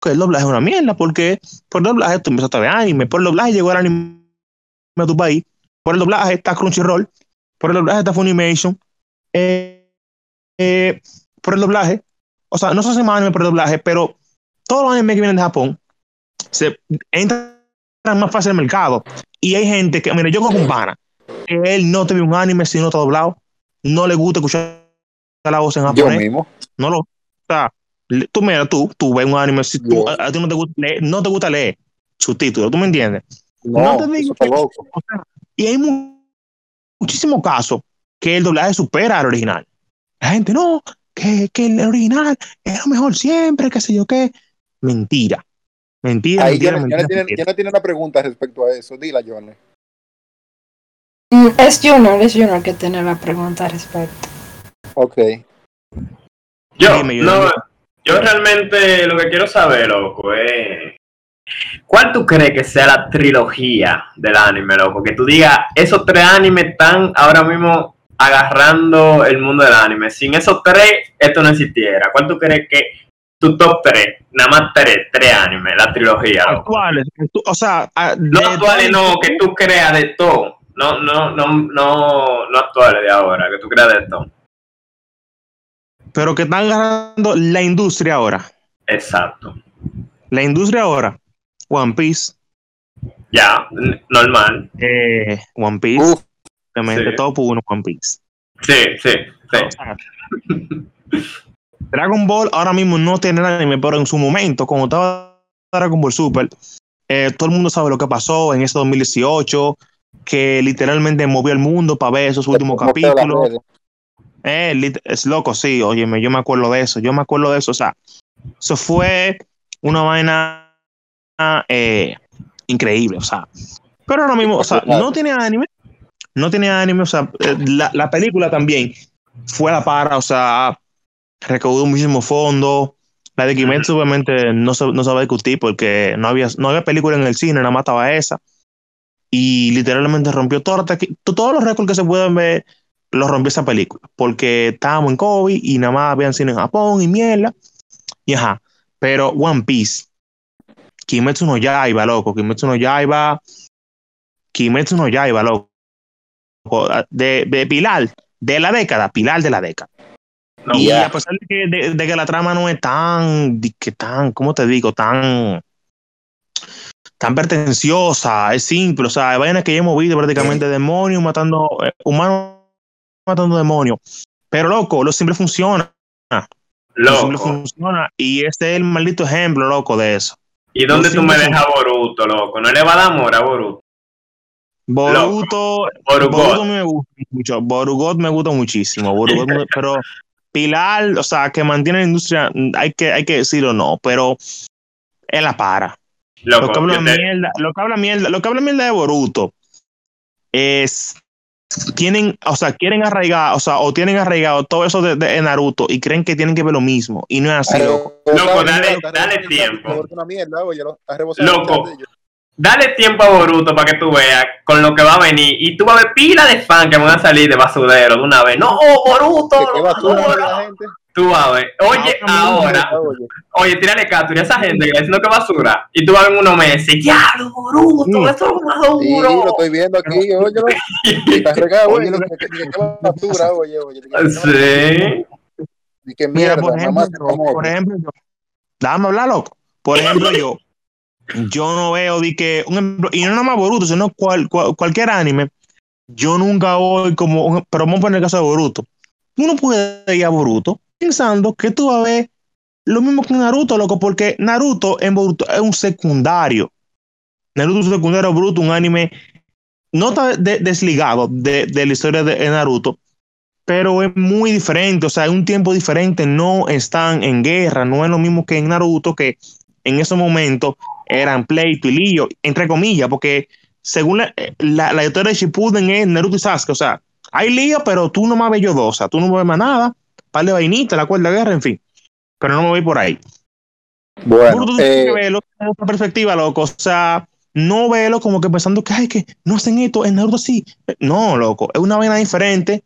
que el doblaje es una mierda, porque por el doblaje tú empezaste a ver anime, por el doblaje llegó el anime a tu país, por el doblaje está Crunchyroll, por el doblaje está Funimation, eh, eh, por el doblaje, o sea, no se hace más anime por el doblaje, pero todos los animes que vienen de Japón se entran más fácil en el mercado. Y hay gente que, mira, yo con un pana, que él no te ve un anime si no está doblado, no le gusta escuchar la voz en japonés. Yo mismo. No lo, o sea, tú mira, tú, tú ves un anime, si tú, a, a ti no te gusta leer, no te gusta leer subtítulos, ¿tú me entiendes? No, No te digo eso está que- loco. O sea, y hay mu- muchísimos casos que el doblaje supera al original. La gente, no, que, que el original es lo mejor siempre, qué sé yo qué. Mentira. Mentira, Ahí mentira, Johnny, mentira, tiene, mentira. Johnny tiene una pregunta respecto a eso. Dila, Johnny. Mm, Es Junior, es Junior que tiene la pregunta al respecto. Ok. Yo, Dime, yo- no, yo realmente lo que quiero saber, loco, es. ¿Cuál tú crees que sea la trilogía del anime, loco? Que tú digas, esos tres animes están ahora mismo agarrando el mundo del anime. Sin esos tres, esto no existiera. ¿Cuál tú crees que tu top tres? Nada más tres, tres animes, la trilogía, loco. Actuales, actu- o sea, a- No actuales, no, que tú creas de todo. No, no, no, no, no actuales de ahora, que tú creas de todo. Pero que están ganando la industria ahora. Exacto. La industria ahora. One Piece, Ya, normal. eh, One Piece, Uf, obviamente sí. todo por uno One Piece. Sí, sí, sí. Dragon Ball ahora mismo no tiene anime, pero en su momento, cuando estaba Dragon Ball Super, eh, todo el mundo sabe lo que pasó en ese 2018, que literalmente movió el mundo para ver esos últimos capítulos. Eh, es loco, sí, óyeme, yo me acuerdo de eso, yo me acuerdo de eso, o sea, eso fue una vaina eh, increíble, o sea, pero ahora mismo, o sea, no tiene anime, no tiene anime, o sea, eh, la, la película también fue a la para, o sea, recaudó muchísimo fondo, la de Kimetsu obviamente no se, no se va a discutir porque no había, no había película en el cine, nada más estaba esa, y literalmente rompió todo, todos los récords que se pueden ver lo rompió esa película, porque estábamos en COVID y nada más habían cine en Japón y mierda. Y ajá, pero One Piece, Kimetsu no Yaiba, loco, Kimetsu no Yaiba, Kimetsu no Yaiba, loco, de, de Pilar, de la década, Pilar de la década. No, y ya. a pesar de que, de, de que la trama no es tan, que tan, ¿cómo te digo? Tan, tan pretenciosa, es simple, o sea, hay vainas que ya hemos visto prácticamente demonios matando, eh, humanos matando demonios. Pero loco, lo simple funciona. Lo simple Loco. funciona. Y este es el maldito ejemplo, loco, de eso. ¿Y dónde Lo tú me dejas Boruto, loco? ¿No le va a dar amor a Boruto? Boruto, Boruto. Boruto me gusta mucho. Borugot me gusta muchísimo. Borugot pero Pilar, o sea, que mantiene la industria, hay que, hay que decirlo, no, pero él la para. Loco, Lo que habla yo te- mierda, lo que habla mierda, lo que habla mierda de Boruto es tienen, o sea, quieren arraigar, o sea, o tienen arraigado todo eso de, de Naruto y creen que tienen que ver lo mismo y no es así, loco. Loco, dale- dale tiempo. Una mierda, oye, lo- ha rebosado Loco. Dale tiempo a Boruto para que tú veas con lo que va a venir. Y tú vas a ver pila de fan que van a salir de basurero de una vez. No, Boruto. Que qué basura no, de la gente. Tú vas a ver. Oye, ahora. Oye, Oye, tírale captura a esa gente que está diciendo que basura. Y tú vas a ver en unos meses. ¡Ya, Boruto! Mm. ¡Eso es más sí, lo duro! estoy viendo aquí, oye, está regado, Oye, que basura, oye, oye. Sí. Y que Mira, mierda, por ejemplo, mamá, por ejemplo, yo, déjame hablar, loco. Por ejemplo, yo, yo no veo de que, un ejemplo, y no nada más Boruto, sino cual, cual- cualquier anime, yo nunca voy como, pero vamos a poner el caso de Boruto. Tú no puedes ir a Boruto pensando que tú vas a ver lo mismo que Naruto, loco, porque Naruto en Boruto es un secundario. Naruto es un secundario, Boruto, un anime no está de- desligado de, de la historia de Naruto, pero es muy diferente, o sea, es un tiempo diferente, no están en guerra, no es lo mismo que en Naruto, que en ese momento eran pleito y lío, entre comillas, porque según la, la, la historia de Shippuden es Naruto y Sasuke, o sea, hay lío, pero tú no me ves yo dos, o sea, tú no me ves más nada, par de vainitas, la cuerda de guerra, en fin, pero no me voy por ahí. Bueno, Boruto tú eh, que verlo desde otra perspectiva, loco. O sea, no verlo como que pensando que, ay, que no hacen esto en Naruto sí. No, loco, es una vaina diferente.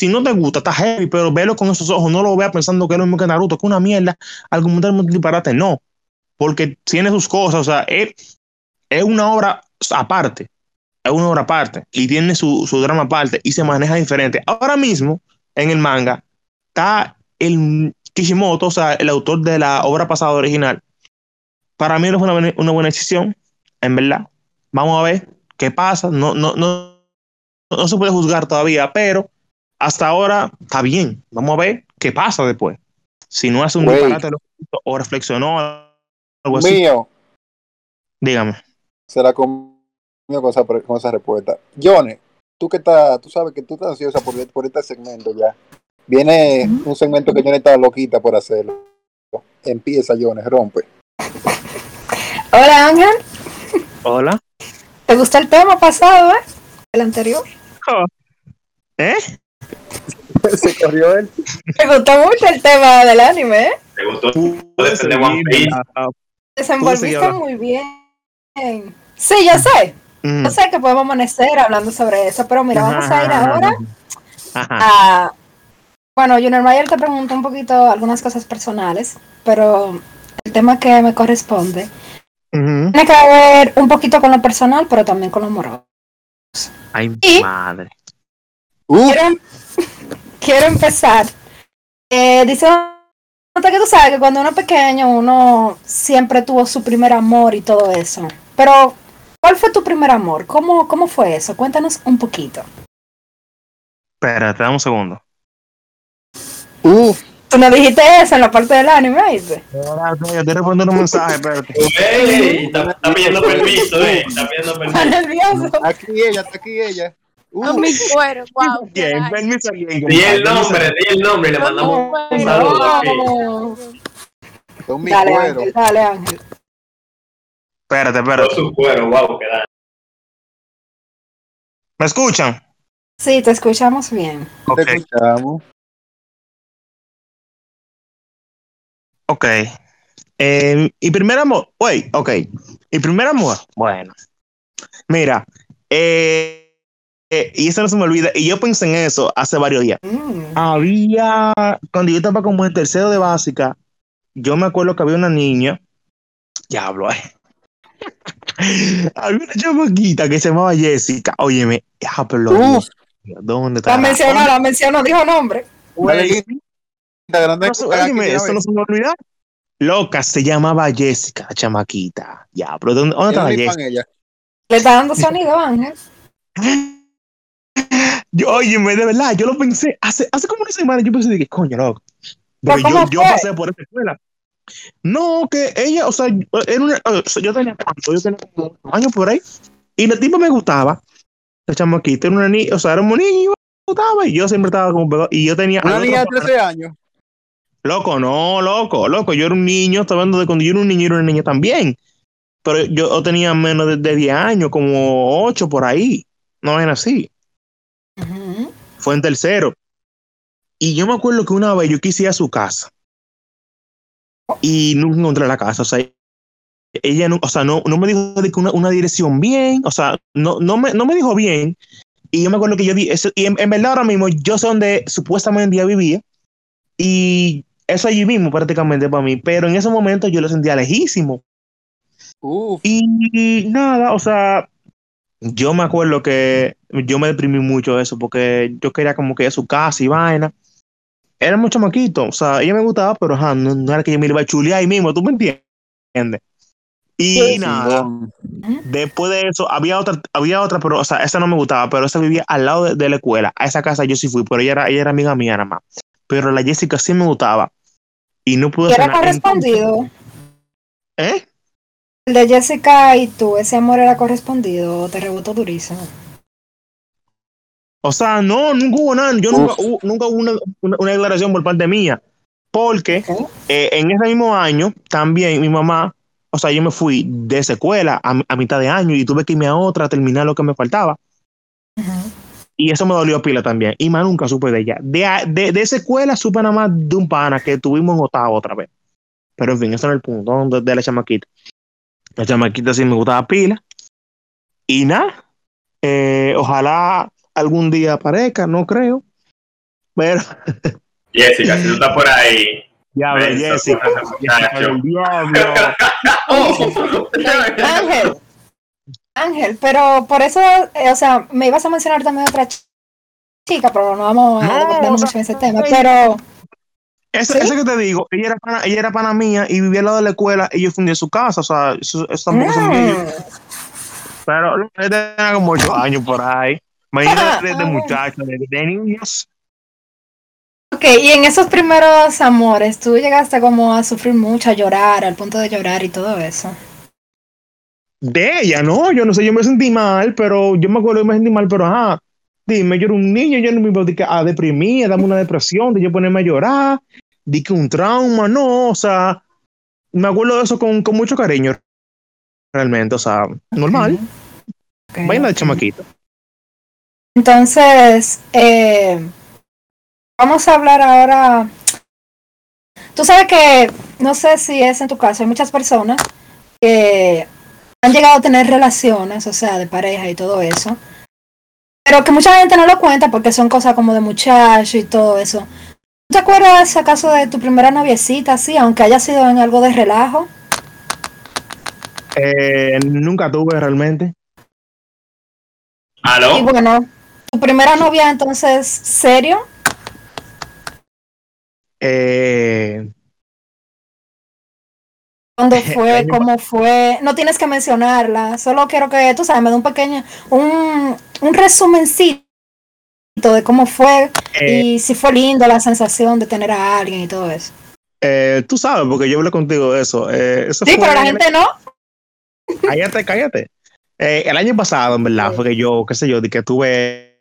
Si no te gusta, está heavy, pero velo con esos ojos. No lo veas pensando que es lo mismo que Naruto, que es una mierda, argumentalmente disparate. No. Porque tiene sus cosas, o sea, es, es una obra aparte, es una obra aparte y tiene su, su drama aparte y se maneja diferente. Ahora mismo, en el manga, está el Kishimoto, o sea, el autor de la obra pasada original. Para mí no fue una, buena- una buena decisión, en verdad. Vamos a ver qué pasa. No, no, no, no se puede juzgar todavía, pero hasta ahora está bien. Vamos a ver qué pasa después. Si no hace un disparate o reflexionó algo así, Mío, dígame. se la comió con esa, pre- con esa respuesta. Johnny, tú que estás, tú sabes que tú estás ansiosa por, por este segmento ya. Viene un segmento que Johnny está loquita por hacerlo. Empieza, Johnny, rompe. Hola Ángel, Hola. ¿te gustó el tema pasado, eh? El anterior. ¿Eh? se corrió él. Me gustó mucho el tema del anime, ¿eh? ¿Te gustó? De One Piece. Desenvolviste muy bien. Sí, yo sé. mm. Yo sé que podemos amanecer hablando sobre eso, pero mira, vamos a ir ahora a... Bueno, Junior Mayer te preguntó un poquito algunas cosas personales, pero el tema que me corresponde tiene que ver un poquito con lo personal, pero también con lo amoroso. Ay, Y- madre. Quiero, quiero empezar eh, diciendo que tú sabes que cuando uno es pequeño uno siempre tuvo su primer amor y todo eso. Pero, ¿cuál fue tu primer amor? ¿Cómo, cómo fue eso? Cuéntanos un poquito. Espérate, dame un segundo. uf. Tú no dijiste eso en la parte del anime, ¿viste? Yo estoy respondiendo un mensaje, espérate. Ey, está, está pidiendo permiso, eh. Está pidiendo Está permiso. nervioso. Aquí ella, está aquí ella. Uf, A mi cuero, wow. Bien, permiso a quién, Di el nombre, di el nombre le mandamos un saludo. No. son mi Dale, cuero. Ángel, dale, Ángel. Espérate, espérate. su cuero, wow, que da. ¿Me escuchan? Sí, te escuchamos bien. Ok, Te escuchamos. ok. Eh, y primer amor, wey, ok. Y primer amor, bueno. Mira, eh, eh, y eso no se me olvida. Y yo pensé en eso hace varios días. Mm. Había, cuando yo estaba como en tercero de básica, yo me acuerdo que había una niña, diablo, eh. había una chamaquita que se llamaba Jessica. Óyeme, ah, pero Uf. ¿dónde está? La mencionó, la mencionó, dijo nombre. No se- óyeme, eso no se me olvida. Loca, se llamaba Jessica, la chamaquita. Ya, pero ¿dónde, dónde está la Jessica? ella. Le está dando sonido, Ángel. Yo, óyeme, de verdad, yo lo pensé hace, hace como una semana. Yo pensé, que coño, loco. ¿Pero Porque yo, pasé por esa escuela. No, que ella, o sea, era una, o sea, yo tenía cuánto, yo tenía como un año por ahí. Y la tipa me gustaba. La chamaquita era una niña, o sea, era un niño y me gustaba. Y yo siempre estaba como pegado. Y yo tenía. Una niña de otro- 13 años. Loco, no, loco, loco. Yo era un niño, estaba hablando de cuando yo era un niño era una niña también. Pero yo tenía menos de, de 10 años, como 8 por ahí. No era así. Fue en tercero. Y yo me acuerdo que una vez yo quise ir a su casa. Y nunca encontré la casa. O sea, ella no, o sea, no, no me dijo de que una, una dirección bien. O sea, no, no, me, no me dijo bien. Y yo me acuerdo que yo di, eso, y en, en verdad ahora mismo yo sé dónde supuestamente ella vivía. Y eso allí mismo prácticamente para mí. Pero en ese momento yo lo sentía lejísimo. Uf. Y nada, o sea, yo me acuerdo que yo me deprimí mucho de eso porque yo quería como que ir a su casa y vaina. Era mucho maquito, o sea, ella me gustaba, pero ajá, no, no era que yo me iba a chulear ahí mismo, ¿tú me entiendes? Y Sí, nada, después de eso, había otra, había otra, pero, o sea, esa no me gustaba, pero esa vivía al lado de, de la escuela. A esa casa yo sí fui, pero ella era, ella era amiga mía nada más. Pero la Jessica sí me gustaba. Y no pude ¿Y era correspondido? ¿Eh? El de Jessica y tú, ese amor era correspondido te rebotó durísimo. O sea, no, nunca hubo nada. Yo nunca, hubo, nunca hubo una, una- una declaración por parte mía. Porque eh, en ese mismo año, también mi mamá, o sea, yo me fui de esa escuela a, a mitad de año y tuve que irme a otra a terminar lo que me faltaba. Y eso me dolió pila también. Y más nunca supe de ella. De, de, de esa escuela supe nada más de un pana que tuvimos en Otavo otra vez. Pero en fin, eso es el punto de, de la chamaquita. La chamaquita sí me gustaba pila. Y nada. eh, ojalá algún día aparezca, no creo. Pero Jessica, si tú estás por ahí, Diablo, Menso, Jessica. diablo. Ángel. Ángel, pero por eso, eh, o sea, me ibas a mencionar también otra ch- chica, pero no vamos a No, mucho en ese tema. Pero, Esa, ¿Sí? que te digo, ella era, pana, ella era pana mía y vivía al lado de la escuela y yo fundí su casa, o sea, eso, eso tampoco mm, Pero no, ella tenía como ocho años por ahí. Imagínate de, de muchachos, de, de niños. ok, y en esos primeros amores, tú llegaste como a sufrir mucho, a llorar, al punto de llorar y todo eso. De ella, no, yo no sé, yo me sentí mal, pero yo me acuerdo que me sentí mal, pero ajá, dime, yo era un niño, yo no me iba a, deprimir, a darme una depresión, de yo ponerme a llorar, di que un trauma, no, o sea, me acuerdo de eso con, con mucho cariño, realmente, o sea, normal, Ok, vaina de ok. chamaquito. Entonces, eh, vamos a hablar ahora. Tú sabes que, no sé si es en tu caso, hay muchas personas que han llegado a tener relaciones, o sea, de pareja y todo eso, pero que mucha gente no lo cuenta porque son cosas como de muchacho y todo eso. ¿Tú te acuerdas acaso de tu primera noviecita, sí, aunque haya sido en algo de relajo? Eh, nunca tuve realmente. Y ¿Aló? bueno, tu primera novia entonces, ¿serio? Eh, ¿Cuándo El fue? ¿Cómo fue? No tienes que mencionarla. Solo quiero que tú sabes, me dé un pequeño, un, un resumencito de cómo fue eh, y si fue lindo la sensación de tener a alguien y todo eso. eh, tú sabes, porque yo hablé contigo de eso. Eh, eso Sí, fue pero la en- gente no. Cállate, cállate. Eh, el año pasado, en verdad, Sí. fue que yo, qué sé yo, de que tuve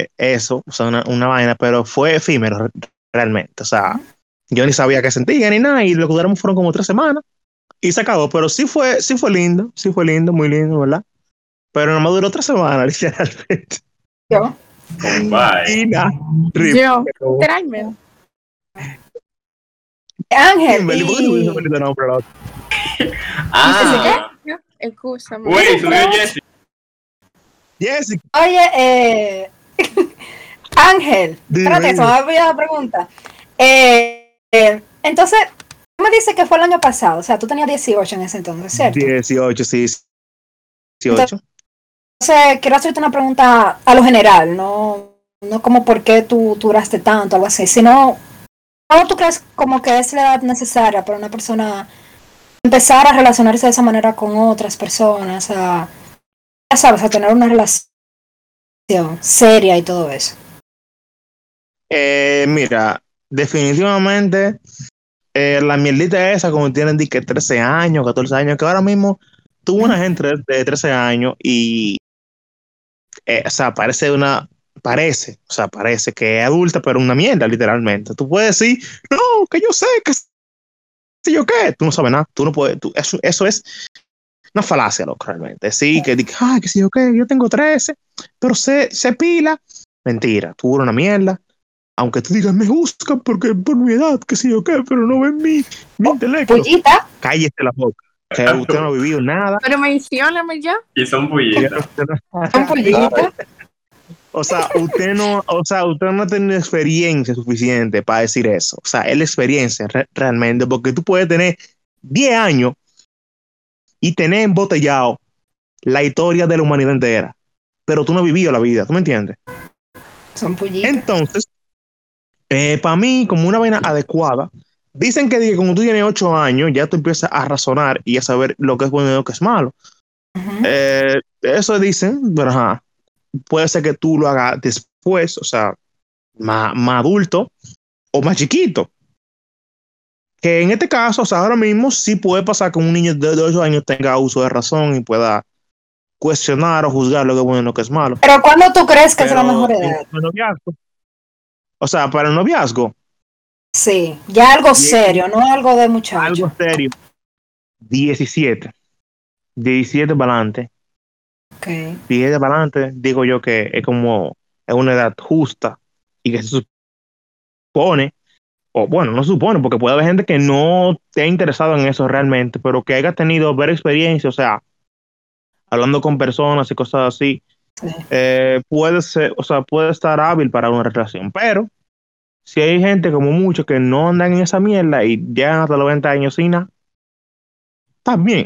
eh, eso, o sea, una, una vaina, pero fue efímero re- realmente. O sea, yo ni sabía qué sentía ni nada, y lo que duramos fueron como tres semanas y se acabó. Pero sí fue, sí fue lindo, sí fue lindo, muy lindo, ¿verdad? Pero no me duró tres semanas, literalmente. Yo. Bye. Y nada. Yo, literalmente. Ángel. Ah, subió Jesse. Jessica, Oye, eh, Ángel. Dime, Espérate, se me dime. ha olvidado la pregunta. Eh, eh, entonces, tú me dices que fue el año pasado, o sea, tú tenías 18 en ese entonces, ¿cierto? 18, sí. 18. Entonces, quiero hacerte una pregunta a lo general, no, no como por qué tú, tú duraste tanto, algo así, sino ¿cómo tú crees como que es la edad necesaria para una persona empezar a relacionarse de esa manera con otras personas, a, ya sabes, a tener una relación seria y todo eso? Eh, mira, definitivamente eh, la mierdita esa, como tienen que 13 años, 14 años, que ahora mismo tuvo una gente de, de 13 años y, eh, o sea, parece una, parece, o sea, parece que es adulta, pero una mierda, literalmente. Tú puedes decir, no, que yo sé, que sé yo qué, tú no sabes nada, tú no puedes, tú- eso, eso es una falacia, loco, realmente. Sí, que, di que, ay, que sé yo qué, yo tengo 13, pero se, se pila. Mentira, tú eres una mierda aunque tú digas me buscan porque por mi edad, que sé yo qué, pero no ven mi, mi intelecto. Pullita, Cállese la boca. Usted no ha vivido nada. Pero mencióname ya. Y son pullitas. son pullita. O sea, usted no, o sea, usted no tiene experiencia suficiente para decir eso. O sea, es la experiencia re- realmente, porque tú puedes tener 10 años y tener embotellado la historia de la humanidad entera, pero tú no has vivido la vida, ¿tú me entiendes? Son pullitas. Entonces, para mí, como una vaina adecuada, dicen que, como tú tienes 8 años, ya tú empiezas a razonar y a saber lo que es bueno y lo que es malo. Eh, eso dicen, pero ajá, puede ser que tú lo hagas después, o sea, más, más adulto o más chiquito. Que en este caso, o sea, ahora mismo sí puede pasar que un niño de 8 años tenga uso de razón y pueda cuestionar o juzgar lo que es bueno y lo que es malo. Pero ¿cuándo tú crees que es la mejor edad? O sea, para el noviazgo, Sí, ya algo serio, no algo de muchacho. algo serio, 17. 17 para adelante. Ok. 17 para adelante, digo yo que es como es una edad justa y que se supone, o bueno, no supone, porque puede haber gente que no esté interesado en eso realmente, pero que haya tenido ver experiencia, o sea, hablando con personas y cosas así, Sí. Eh, puede ser, o sea, puede estar hábil para una relación, pero Si hay gente como muchos que no andan en esa mierda y llegan hasta los 20 años sin nada, también.